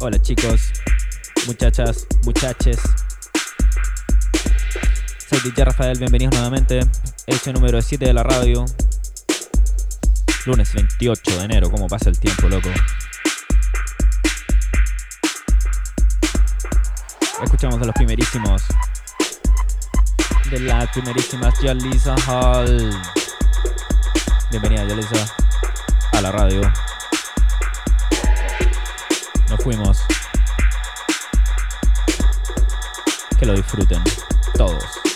Hola chicos, muchachas, muchaches. Soy DJ Rafael, bienvenidos nuevamente. Este número 7 de la radio. Lunes 28 de enero, ¿cómo pasa el tiempo, loco? Escuchamos a los primerísimos. De las primerísimas Yalisa Hall. Bienvenida Yalisa a la radio. Nos fuimos. Que lo disfruten todos.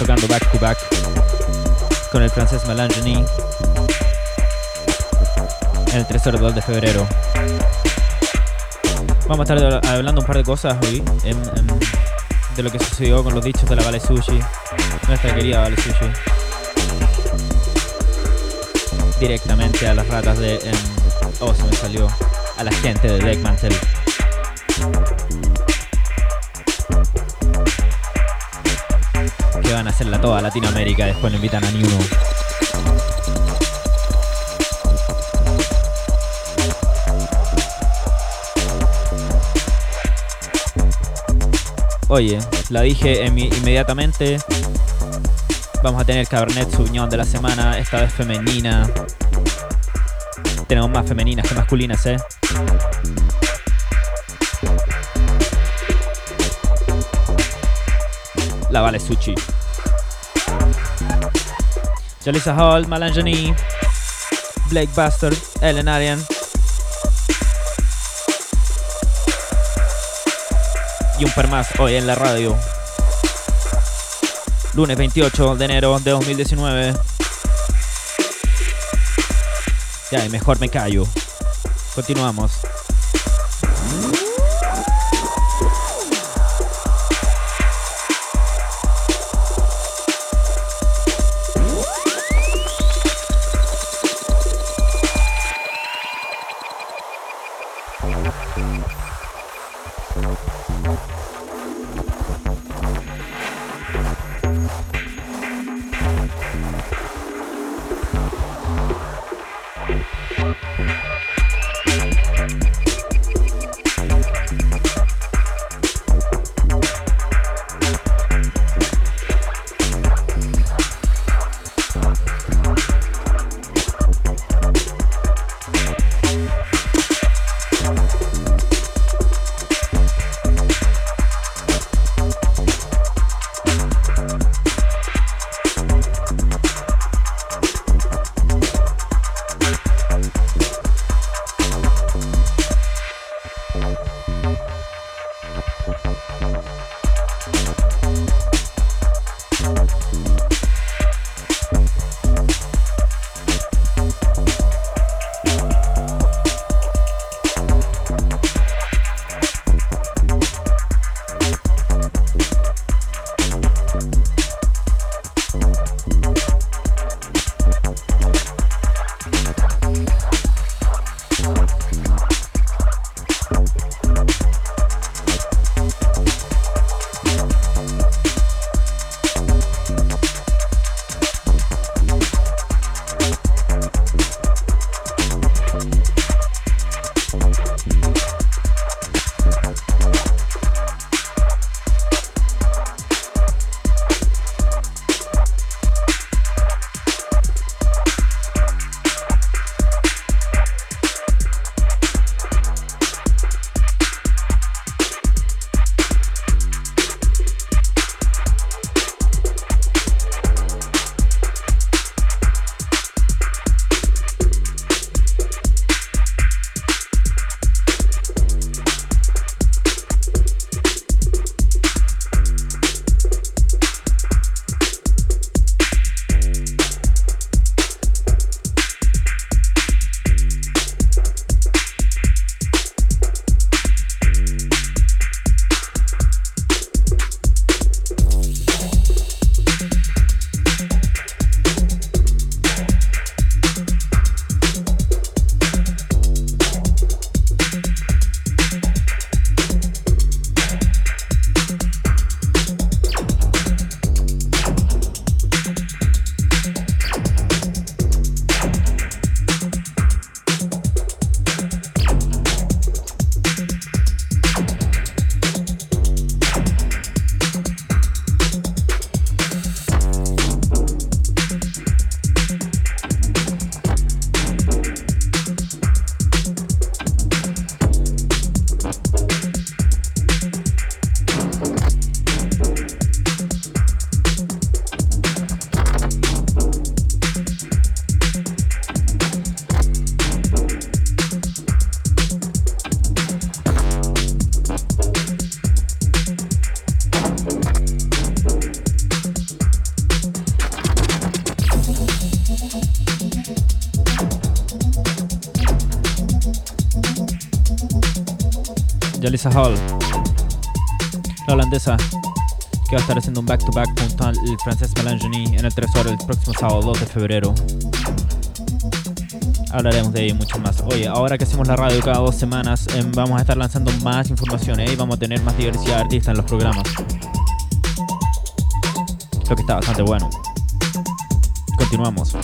Tocando back to back con el francés Melangeny en el 3 2 de febrero. Vamos a estar hablando un par de cosas hoy de lo que sucedió con los dichos de la Vale Sushi, nuestra querida Vale Sushi. Directamente a las ratas de. En, oh, se me salió. A la gente de Deckmantel. Hacerla toda Latinoamérica, después no invitan a ni uno. Oye, la dije inmediatamente. Vamos a tener Cabernet Sauvignon de la semana, esta vez femenina. Tenemos más femeninas que masculinas, ¿eh? La Vale Sushi. Jalisa Hall, Malangeni, Blake Bastard, Ellen Arian. Y un par más hoy en la radio. Lunes 28 de enero de 2019. Ya, mejor me callo. Continuamos. Hall, la holandesa, que va a estar haciendo un back-to-back junto al francés Melangeni en el 3 horas el próximo sábado 2 de febrero. Hablaremos de ello mucho más. Oye, ahora que hacemos la radio cada dos semanas, em, vamos a estar lanzando más información ¿eh? y vamos a tener más diversidad de artistas en los programas. Lo que está bastante bueno. Continuamos.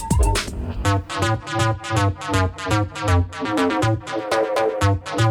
Cambiar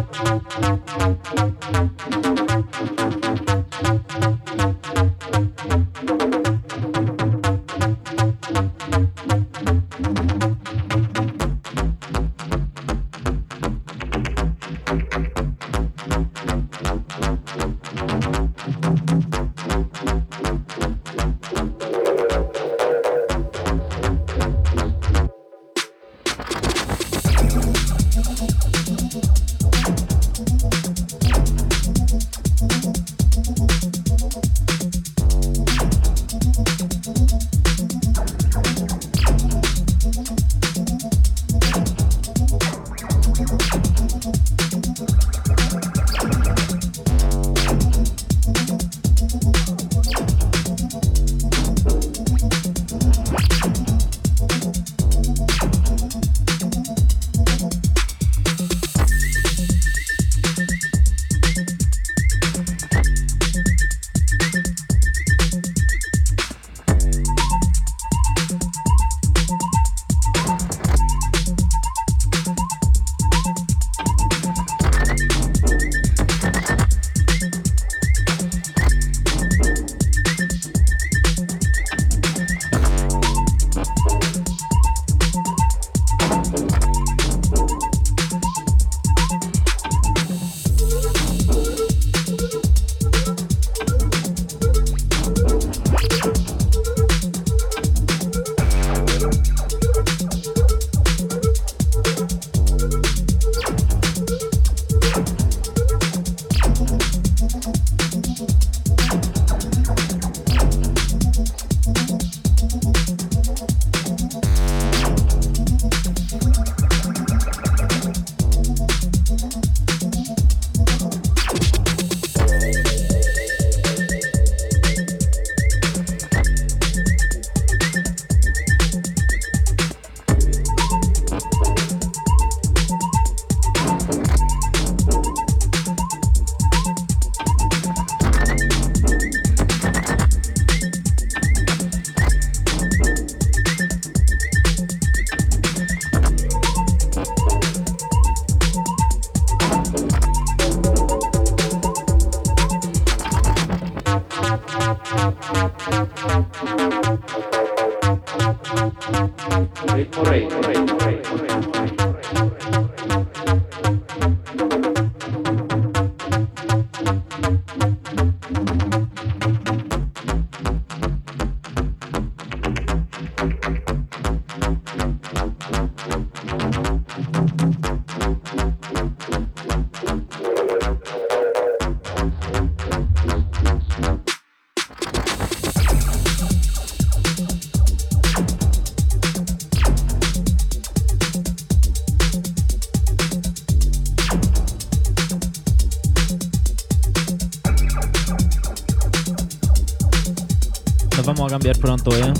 pronto, ¿eh?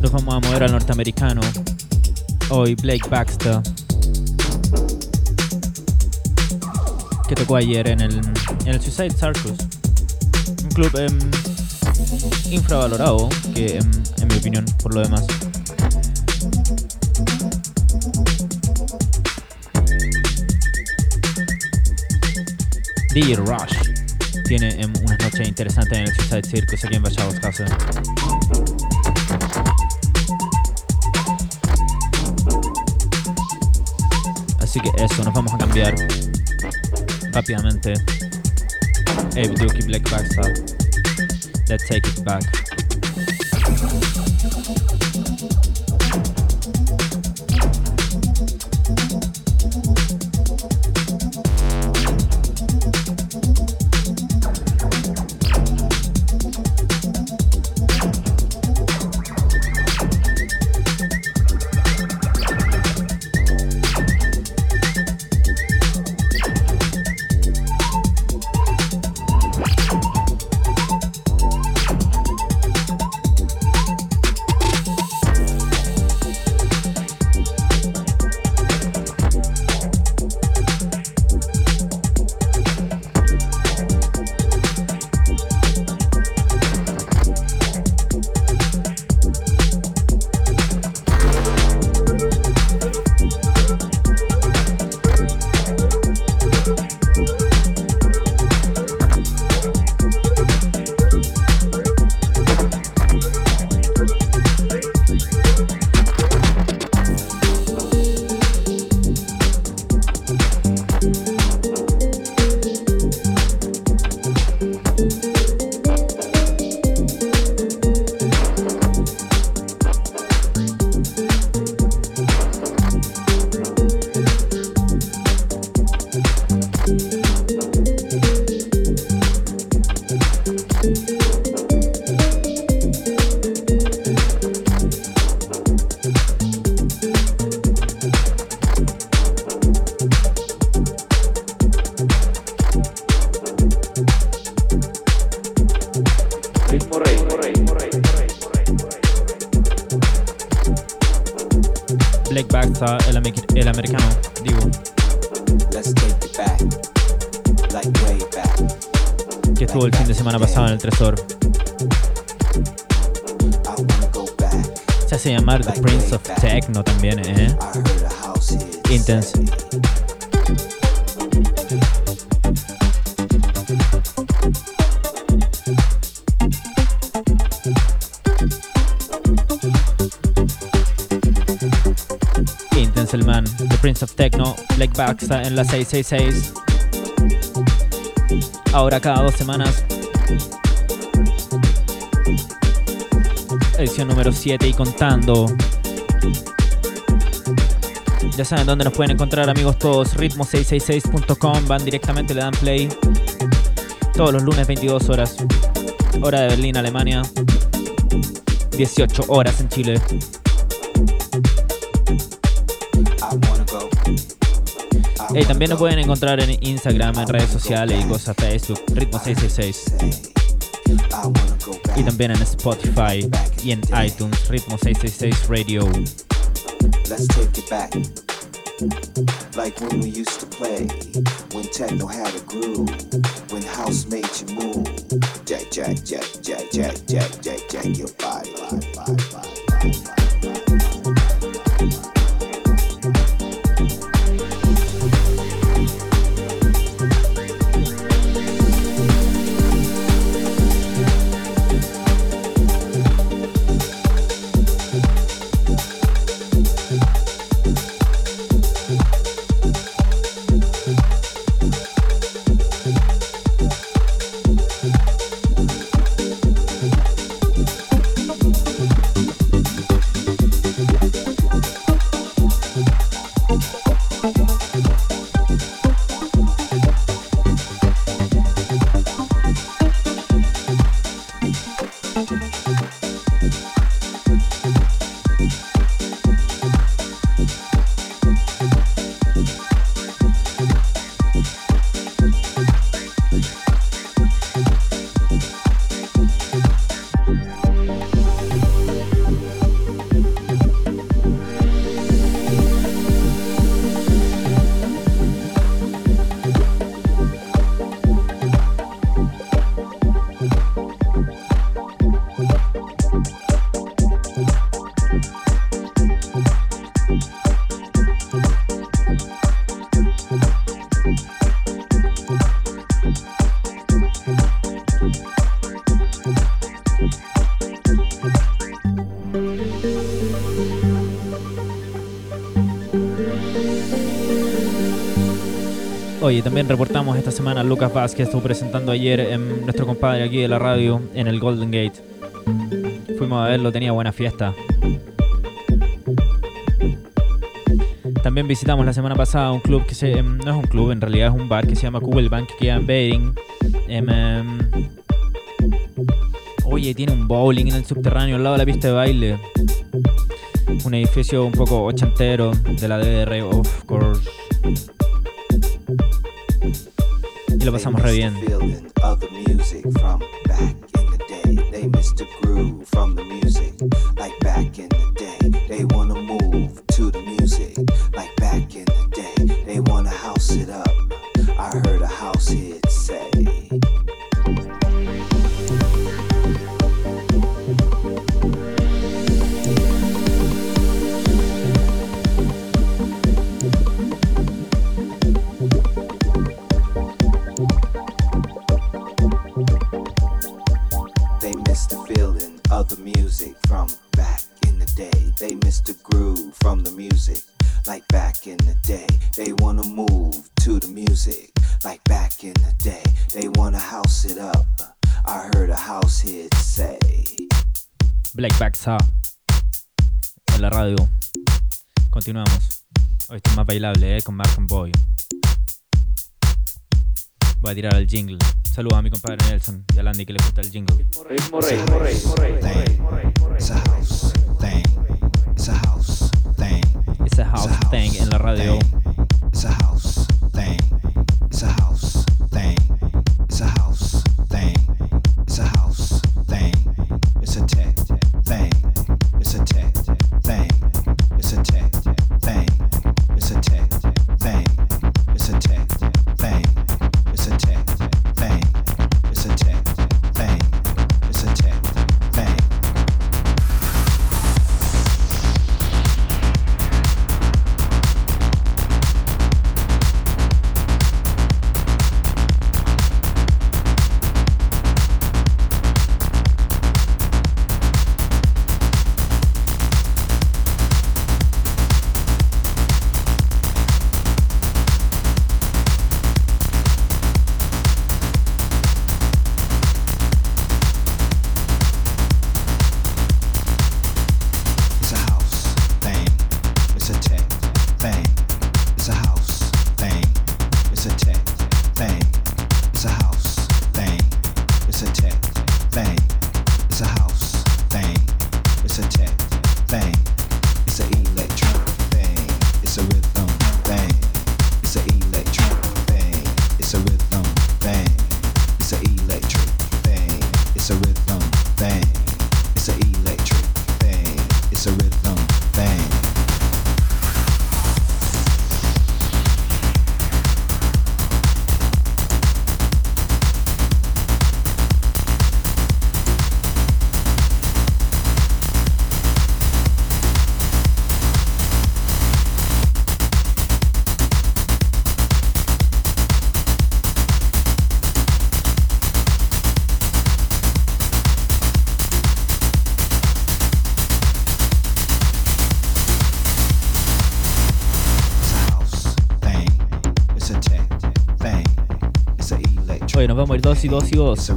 Nos vamos a mover al norteamericano. Hoy Blake Baxter. Que tocó ayer en el, en el Suicide Circus. Un club em, infravalorado, que em, en mi opinión, por lo demás. DJ Rush tiene em, unas noches interesantes en el Suicide Circus aquí en Casa. Así que eso, nos vamos a cambiar rápidamente. Abe Duke Black Backstar. Let's take it back. En la 666. Ahora cada dos semanas. Edición número 7 y contando. Ya saben dónde nos pueden encontrar amigos todos. Ritmo666.com. Van directamente, le dan play. Todos los lunes 22 horas. Hora de Berlín, Alemania. 18 horas en Chile. Y también nos pueden encontrar en Instagram, en redes sociales y cosas, Facebook, Ritmo666. Y también en Spotify y en iTunes, Ritmo666 Radio. Let's take it back. Like when we used to play, when techno had a groove, when house made you move. Jack, jack, jack, jack, jack, jack, jack, jack your body, body, body, body. También reportamos esta semana a Lucas Vázquez, que estuvo presentando ayer en nuestro compadre aquí de la radio en el Golden Gate. Fuimos a verlo, tenía buena fiesta. También visitamos la semana pasada un club que se, em, no es un club, en realidad es un bar que se llama Google Bank, que queda en. Em, em, oye, tiene un bowling en el subterráneo al lado de la pista de baile. Un edificio un poco ochentero de la DDR, of course. Y lo pasamos re bien. A tirar el jingle. Saludos a mi compadre Nelson y a Landy que le gusta el jingle. It's a house thing. It's a house thing. It's a house thing en la radio. It's a house Oye, nos vamos a ir dos y dos y dos.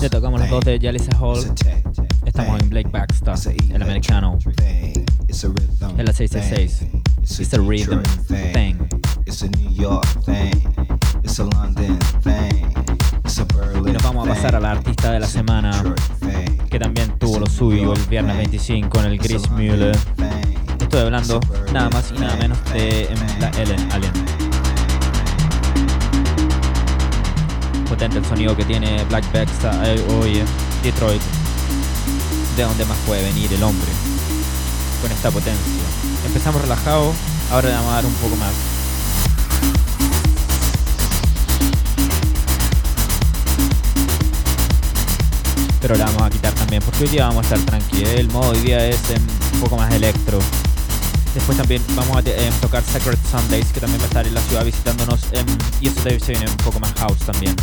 Ya tocamos las dos de Jalisa Hall. Estamos en Blake Baxter, el americano. En la 666. thing. It's a rhythm thing. It's a New York thing. It's a London thing. It's a Berlin Y nos vamos a pasar a la artista de la semana, que también tuvo lo suyo el viernes 25 en el Chris Mueller. Estoy hablando nada más y nada menos de em, la Ellen Allen. Potente el sonido que tiene Black Baxter, eh, oye, Detroit. De donde más puede venir el hombre con esta potencia. Empezamos relajados, ahora le vamos a dar un poco más. Pero la vamos a quitar también porque hoy día vamos a estar tranquilos. El modo hoy día es em, un poco más electro. Después también vamos a em, tocar Sacred Sundays, que también va a estar en la ciudad visitándonos. em, y eso se viene un poco más house también.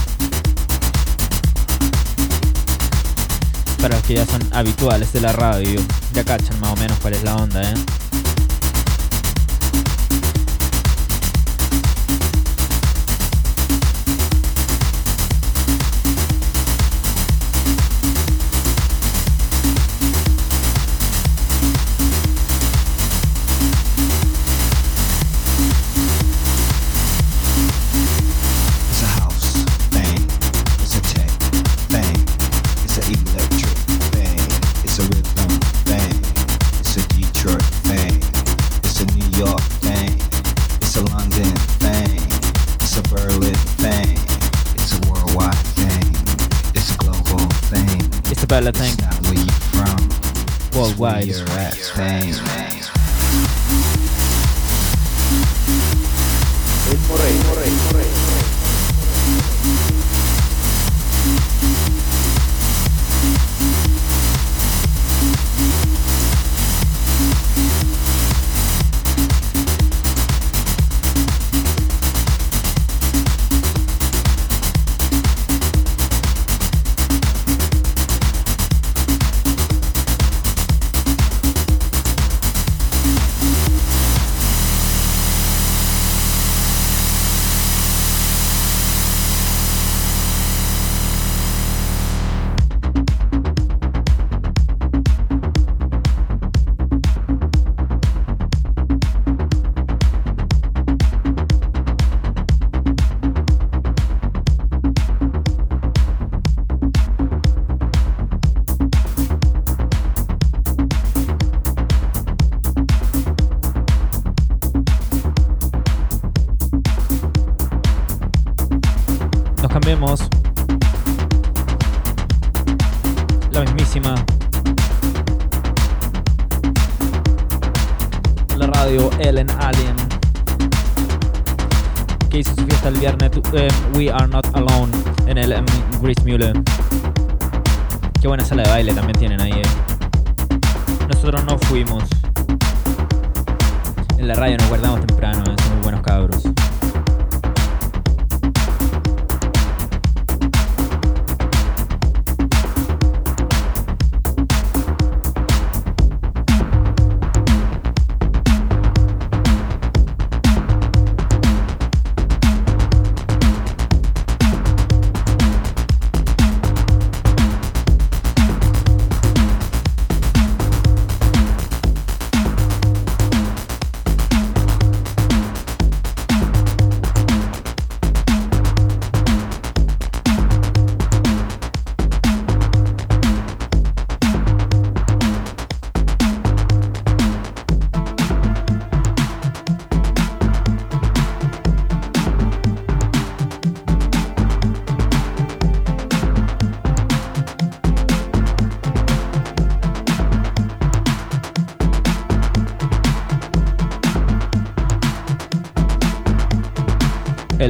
Para los que ya son habituales de la radio, ya cachan más o menos cuál es la onda, ¿eh?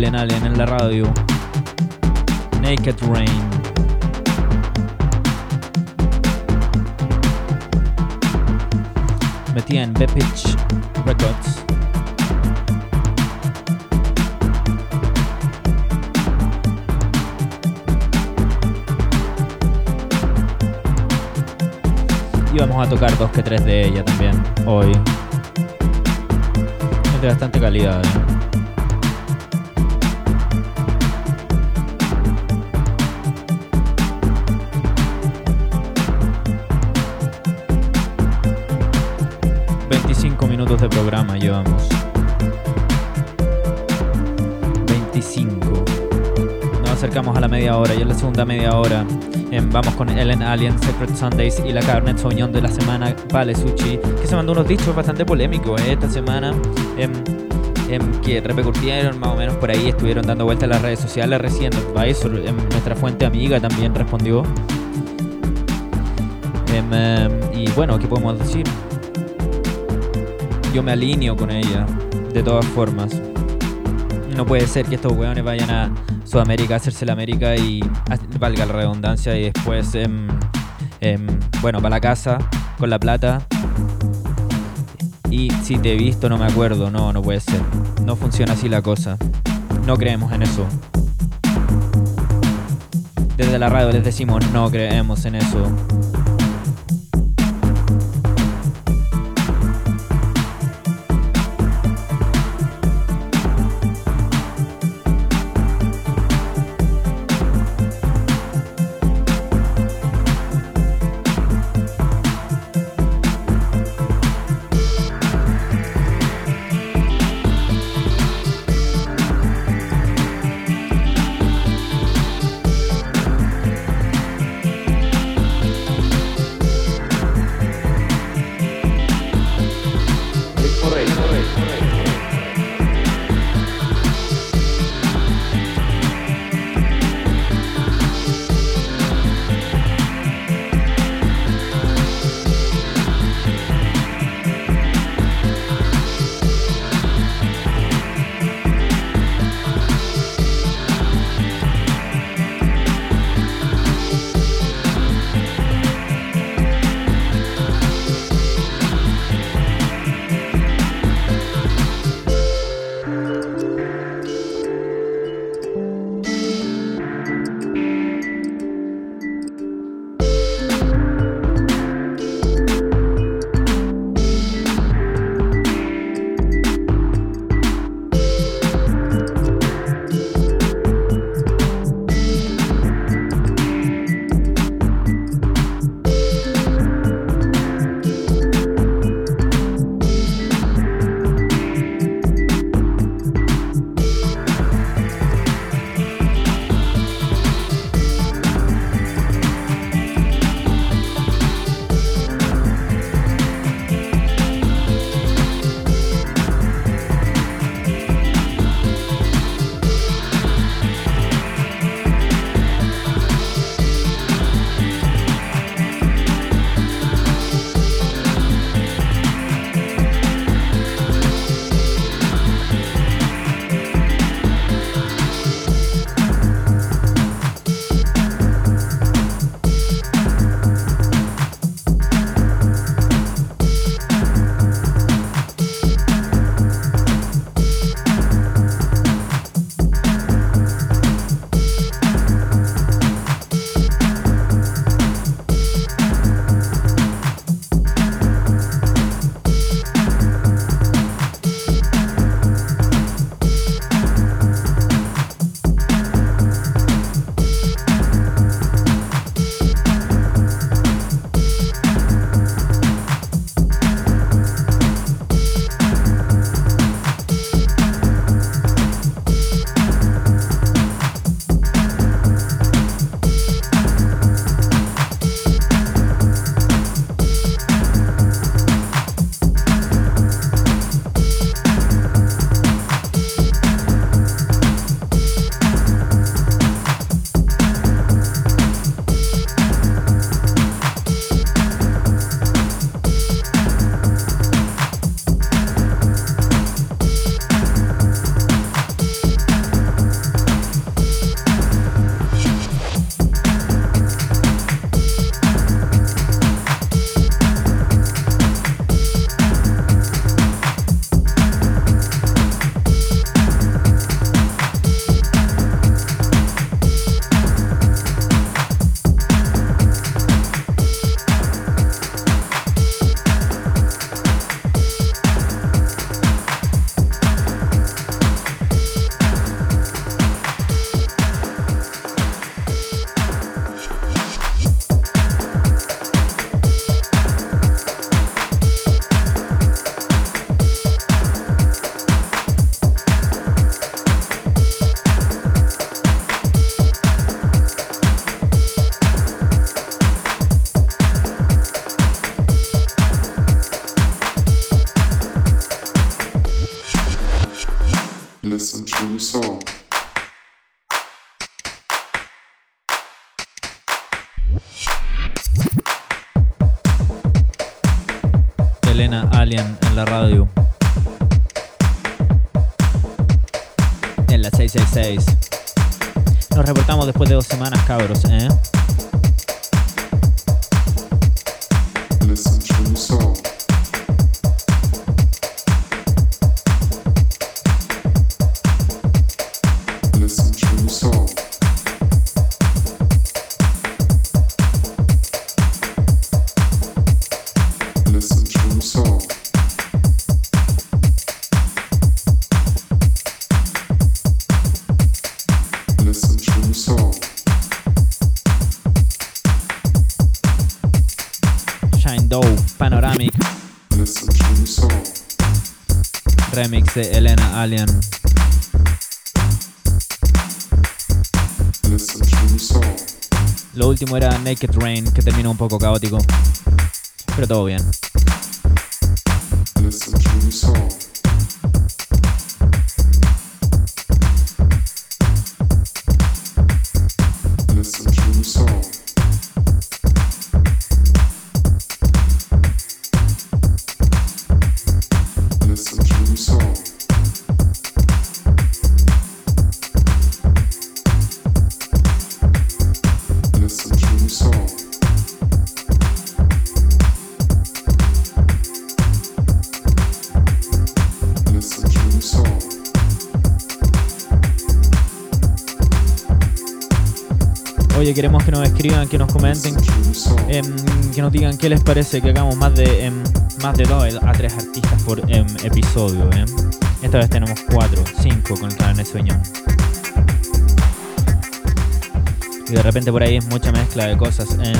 Allen en la radio. Naked Rain. Metía en Bepitch Records. Y vamos a tocar dos que tres de ella también hoy. Es de bastante calidad. ¿eh? Llevamos. 25. Nos acercamos a la media hora y en la segunda media hora em, vamos con Ellen Alien, Secret Sundays y la Carnet Soñón de la semana, Vale Sushi, que se mandó unos dichos bastante polémicos eh, esta semana. Em, em, que repercutieron más o menos por ahí, estuvieron dando vueltas en las redes sociales recién. nuestra fuente amiga también respondió. y bueno, ¿qué podemos decir? Yo me alineo con ella, de todas formas. No puede ser que estos weones vayan a Sudamérica a hacerse la América y valga la redundancia y después, em, em, bueno, para la casa con la plata. Y si te he visto no me acuerdo, no, no puede ser. No funciona así la cosa. No creemos en eso. Desde la radio les decimos no creemos en eso. Remix de Elena Alien. Lo último era Naked Rain, que terminó un poco caótico. Pero todo bien. Que nos comenten, em, que nos digan qué les parece que hagamos más de em, más de dos a tres artistas por em, episodio. Esta vez tenemos cuatro, cinco con el canal Sueñón. Y de repente por ahí es mucha mezcla de cosas. eh.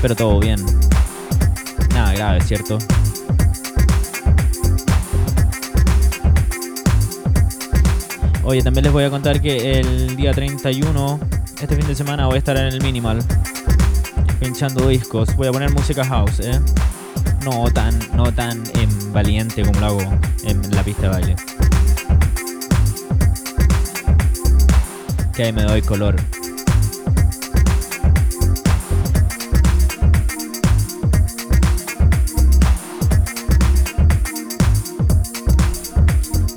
Pero todo bien. Nada grave, ¿cierto? Oye, también les voy a contar que el día 31, este fin de semana, voy a estar en el Minimal. Pinchando discos. Voy a poner música house, ¿eh? No tan, no tan em, valiente como lo hago en la pista de baile. Que ahí me doy color.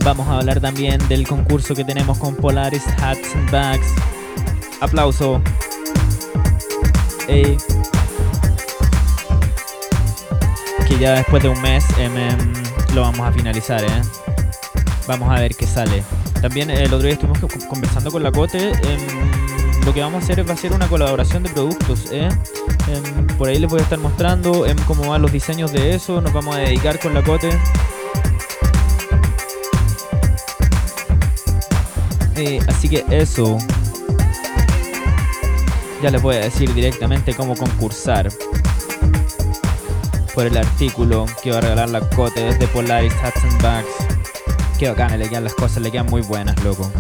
Vamos a hablar también del concurso que tenemos con Polaris Hats and Bags. Aplauso. Que ya después de un mes lo vamos a finalizar, ¿eh? Vamos a ver qué sale. También el otro día estuvimos co- conversando con la Cote. em, lo que vamos a hacer es- va a ser una colaboración de productos, ¿eh? Em, por ahí les voy a estar mostrando em, cómo van los diseños de eso. Nos vamos a dedicar con la Cote. Así que eso. Ya les voy a decir directamente cómo concursar. Por el artículo que va a regalar la Cote desde Polaris Hats and Bags. Qué bacana, le quedan las cosas, le quedan muy buenas, loco.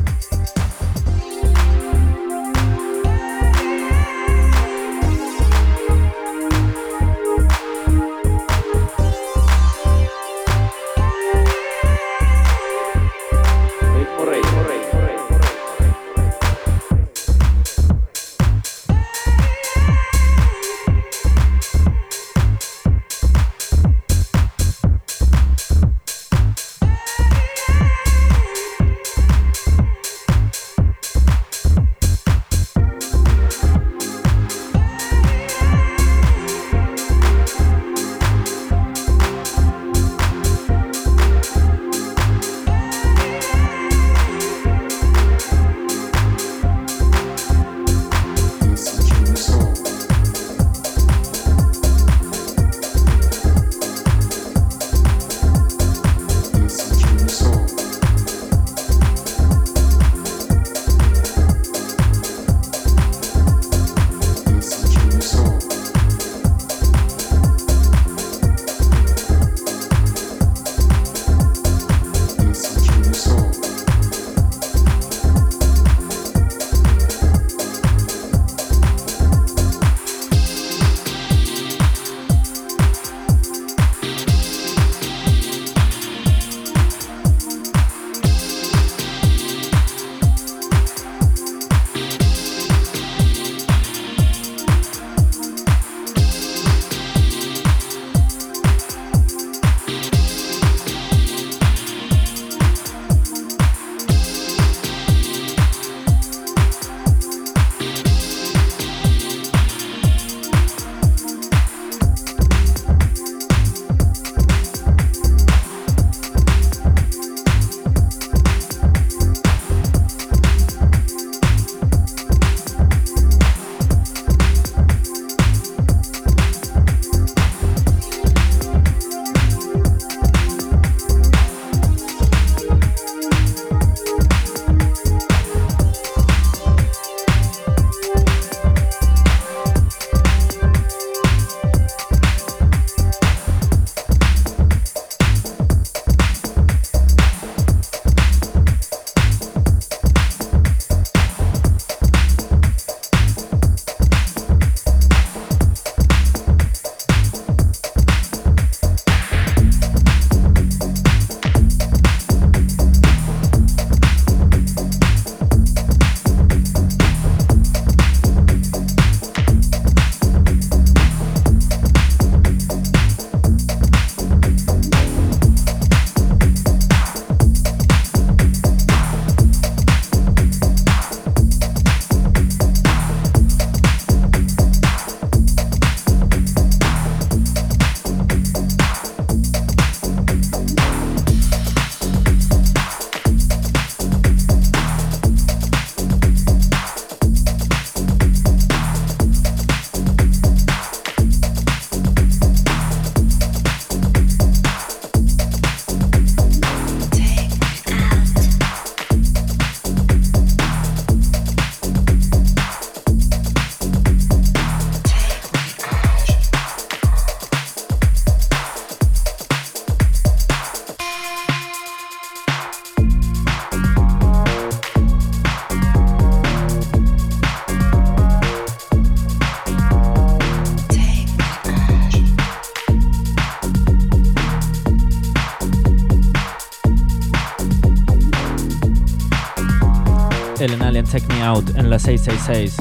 En la 666.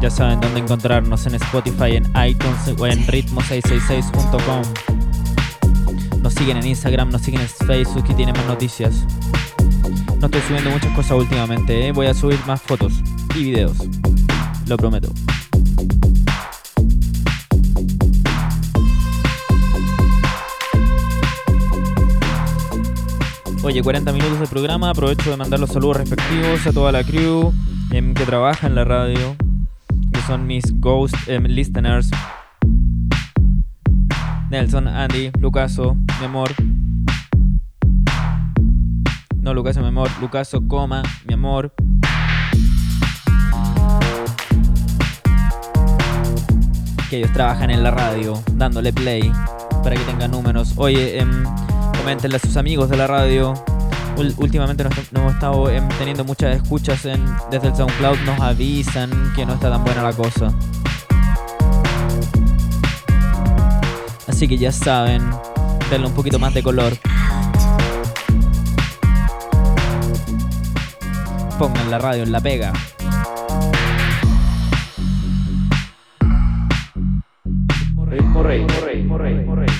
Ya saben dónde encontrarnos en Spotify, en iTunes o en ritmo666.com. Nos siguen en Instagram, nos siguen en Facebook y tienen más noticias. No estoy subiendo muchas cosas últimamente, ¿eh? voy a subir más fotos y videos. Lo prometo. Oye, 40 minutos de programa. Aprovecho de mandar los saludos respectivos a toda la crew em, que trabaja en la radio, que son mis ghost em, listeners. Nelson, Andy, Lucaso, mi amor. No, Lucaso, mi amor. Lucaso, coma, mi amor. Que ellos trabajan en la radio, dándole play para que tengan números. Oye, em, coméntenle a sus amigos de la radio. Últimamente nos, hemos estado em, teniendo muchas escuchas en, desde el SoundCloud, nos avisan que no está tan buena la cosa. Así que ya saben, darle un poquito más de color. Pongan la radio en la pega. Morrey, morrey, morrey,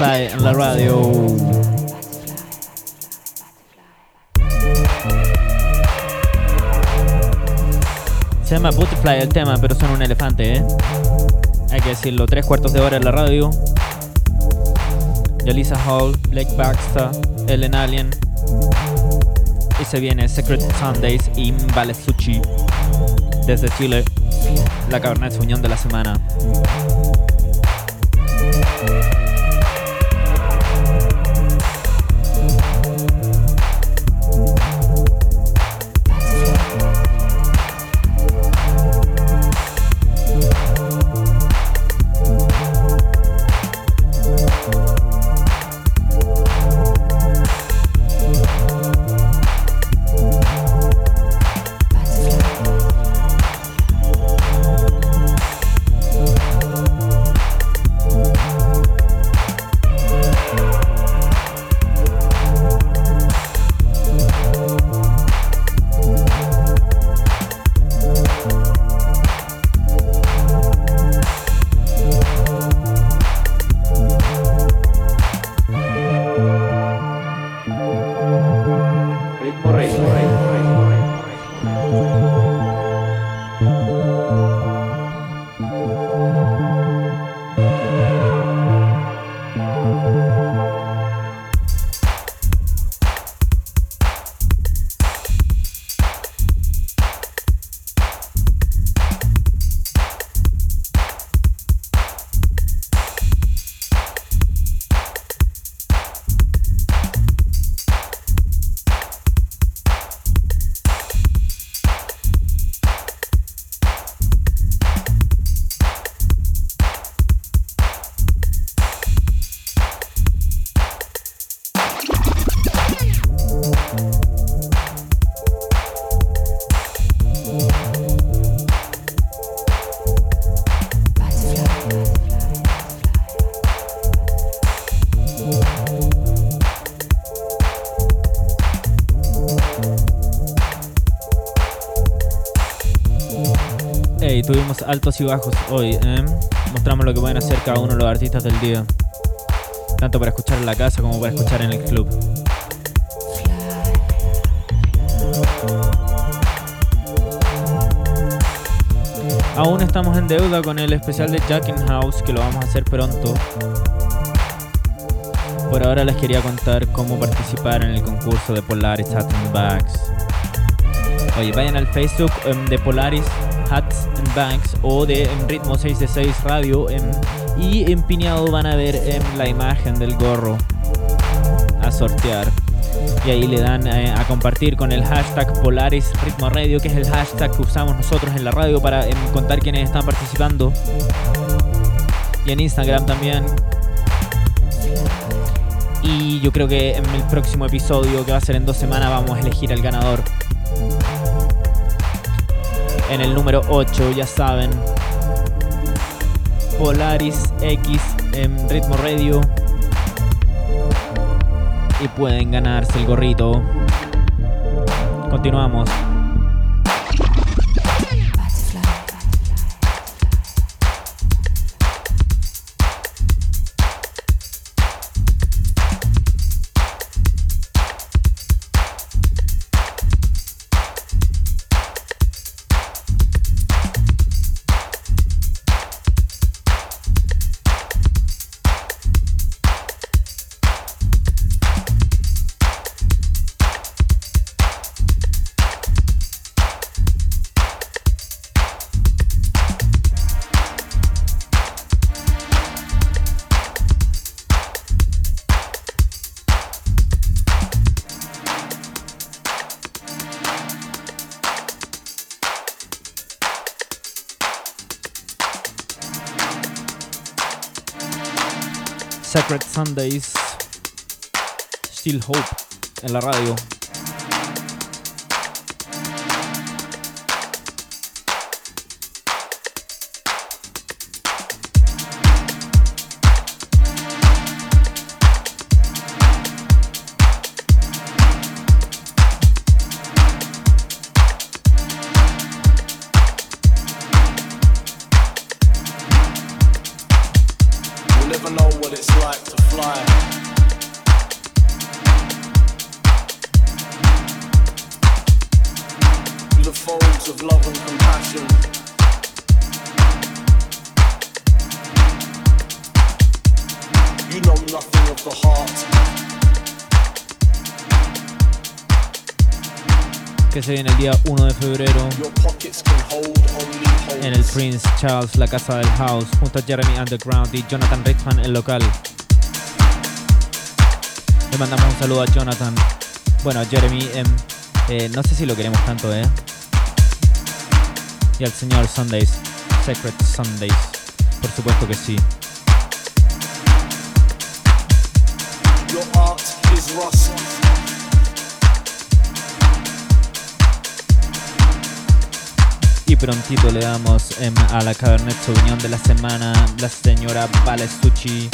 En la radio. Se llama Butterfly el tema, pero son un elefante, ¿eh? Hay que decirlo, tres cuartos de hora en la radio. Yalisa Hall, Blake Baxter, Ellen Alien. Y se viene Secret Sundays y Sushi desde Chile, la caverna de unión de la semana. Altos y bajos hoy. ¿eh? Mostramos lo que pueden hacer cada uno de los artistas del día. Tanto para escuchar en la casa como para escuchar en el club. Aún estamos en deuda con el especial de Jack in House que lo vamos a hacer pronto. Por ahora les quería contar cómo participar en el concurso de Polaris Satin Bags. Oye, vayan al Facebook em, de Polaris Hats and Banks o de Ritmo 6 Radio y en van a ver en la imagen del gorro a sortear. Y ahí le dan eh, a compartir con el hashtag Polaris Ritmo Radio, que es el hashtag que usamos nosotros en la radio para em, contar quiénes están participando. Y en Instagram también. Y yo creo que en el próximo episodio, que va a ser en dos semanas, vamos a elegir al ganador en el número 8, ya saben. Polaris X en Ritmo Radio. Y pueden ganarse el gorrito. Continuamos. Radio. Words of love and compassion. You know nothing of the heart. Que se viene el día 1 de febrero en el Prince Charles, la casa del house, junto a Jeremy Underground y Jonathan Richman, el local. Le mandamos un saludo a Jonathan. Bueno, a Jeremy, em, eh, no sé si lo queremos tanto, ¿eh? Y al señor Sundays, Secret Sundays, por supuesto que sí. Your art is rust. Y prontito le damos em, a la Cabernet Sauvignon de la semana la señora Valesucci,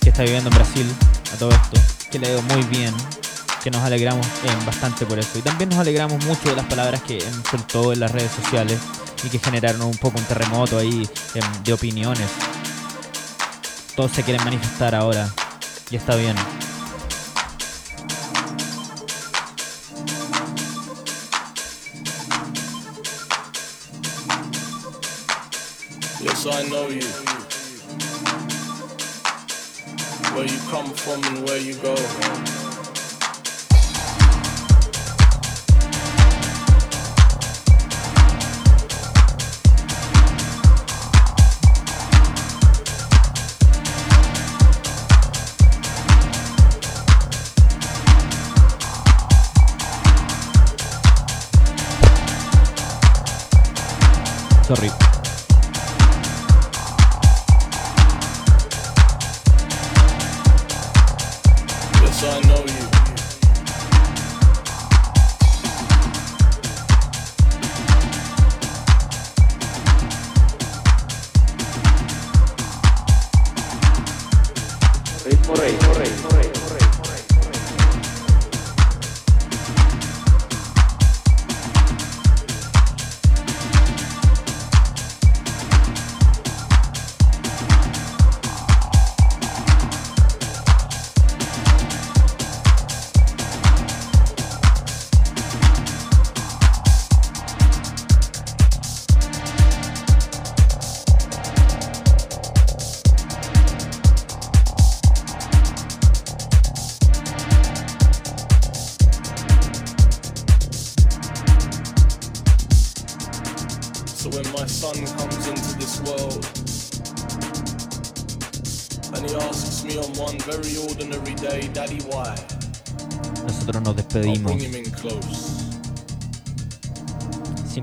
que está viviendo en Brasil, a todo esto, que le dio muy bien, que nos alegramos em, bastante por eso. Y también nos alegramos mucho de las palabras que em, soltó en las redes sociales y que generaron un poco un terremoto ahí em, de opiniones. Todos se quieren manifestar ahora y está bien. Yes, I know you. Where you come from and where you go.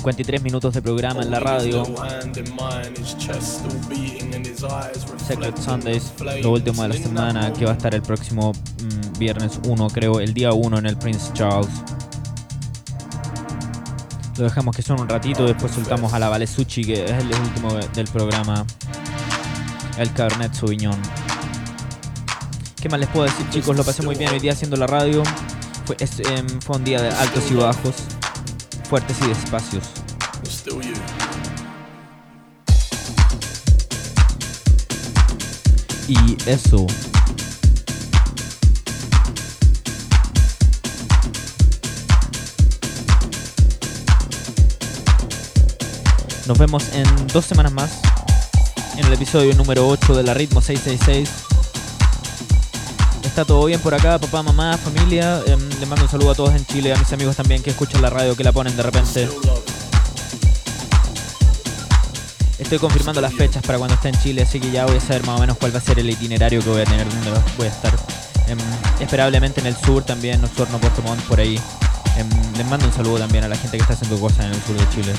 53 minutos de programa en la radio. Secret Sundays, lo último de la semana, que va a estar el próximo mm, viernes 1, creo, el día 1 en el Prince Charles. Lo dejamos que son un ratito, después soltamos a la Valesucci, que es el último de- del programa. El Cabernet Sauvignon. ¿Qué más les puedo decir, chicos? Lo pasé muy bien hoy día haciendo la radio. Fue, es, em, fue un día de altos y bajos, fuertes y despacios. You. Y eso. Nos vemos en dos semanas más. En el episodio número 8 de la Ritmo 666. Está todo bien por acá, papá, mamá, familia. Em, les mando un saludo a todos en Chile, a mis amigos también que escuchan la radio, que la ponen de repente. Estoy confirmando las fechas para cuando esté en Chile, así que ya voy a saber más o menos cuál va a ser el itinerario que voy a tener, dónde voy a estar. Em, esperablemente en el sur también, Osorno, Puerto Montt, por ahí. Em, les mando un saludo también a la gente que está haciendo cosas en el sur de Chile.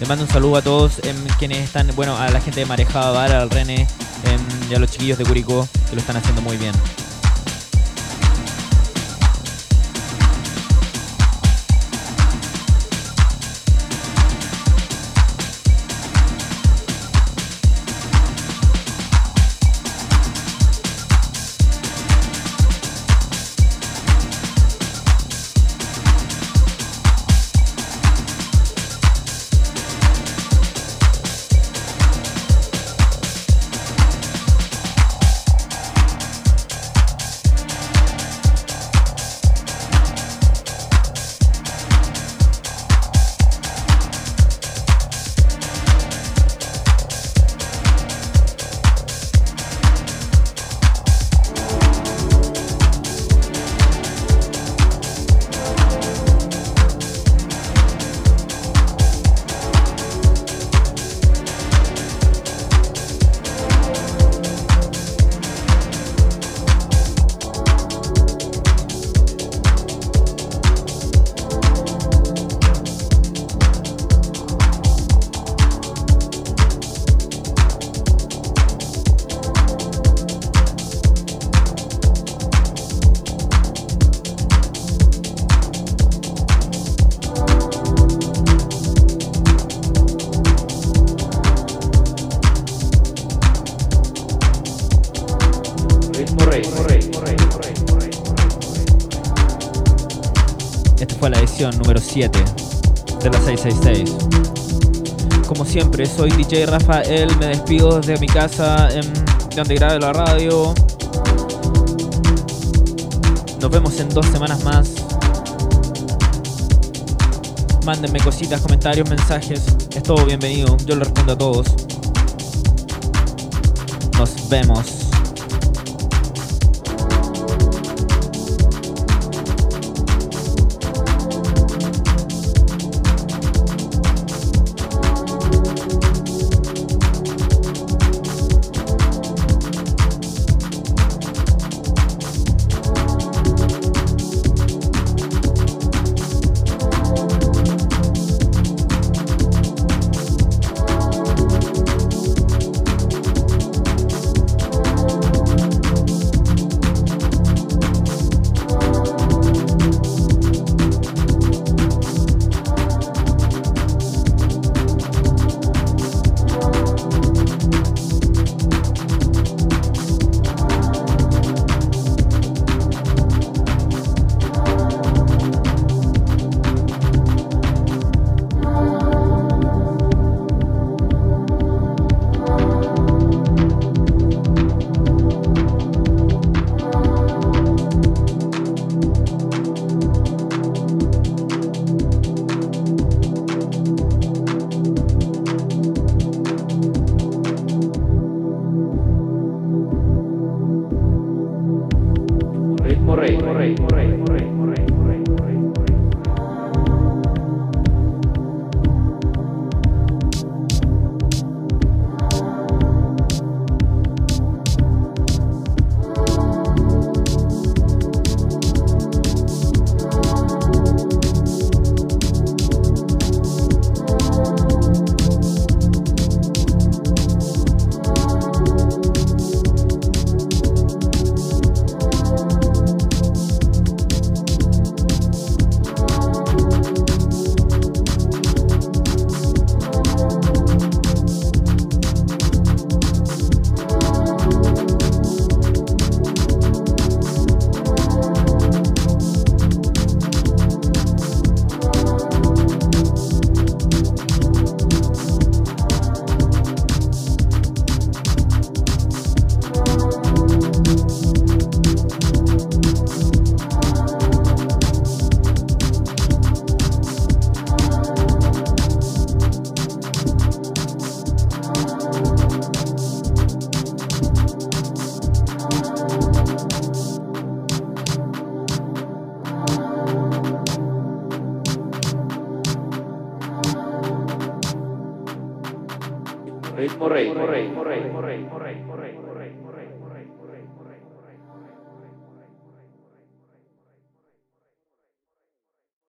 Les mando un saludo a todos em, quienes están, bueno, a la gente de Marejada Bar, al René em, y a los chiquillos de Curicó, que lo están haciendo muy bien. 7 de la 666. Como siempre, soy DJ Rafael, me despido desde mi casa en donde grabe la radio. Nos vemos en dos semanas más. Mándenme cositas, comentarios, mensajes. Es todo bienvenido. Yo lo respondo a todos. Nos vemos.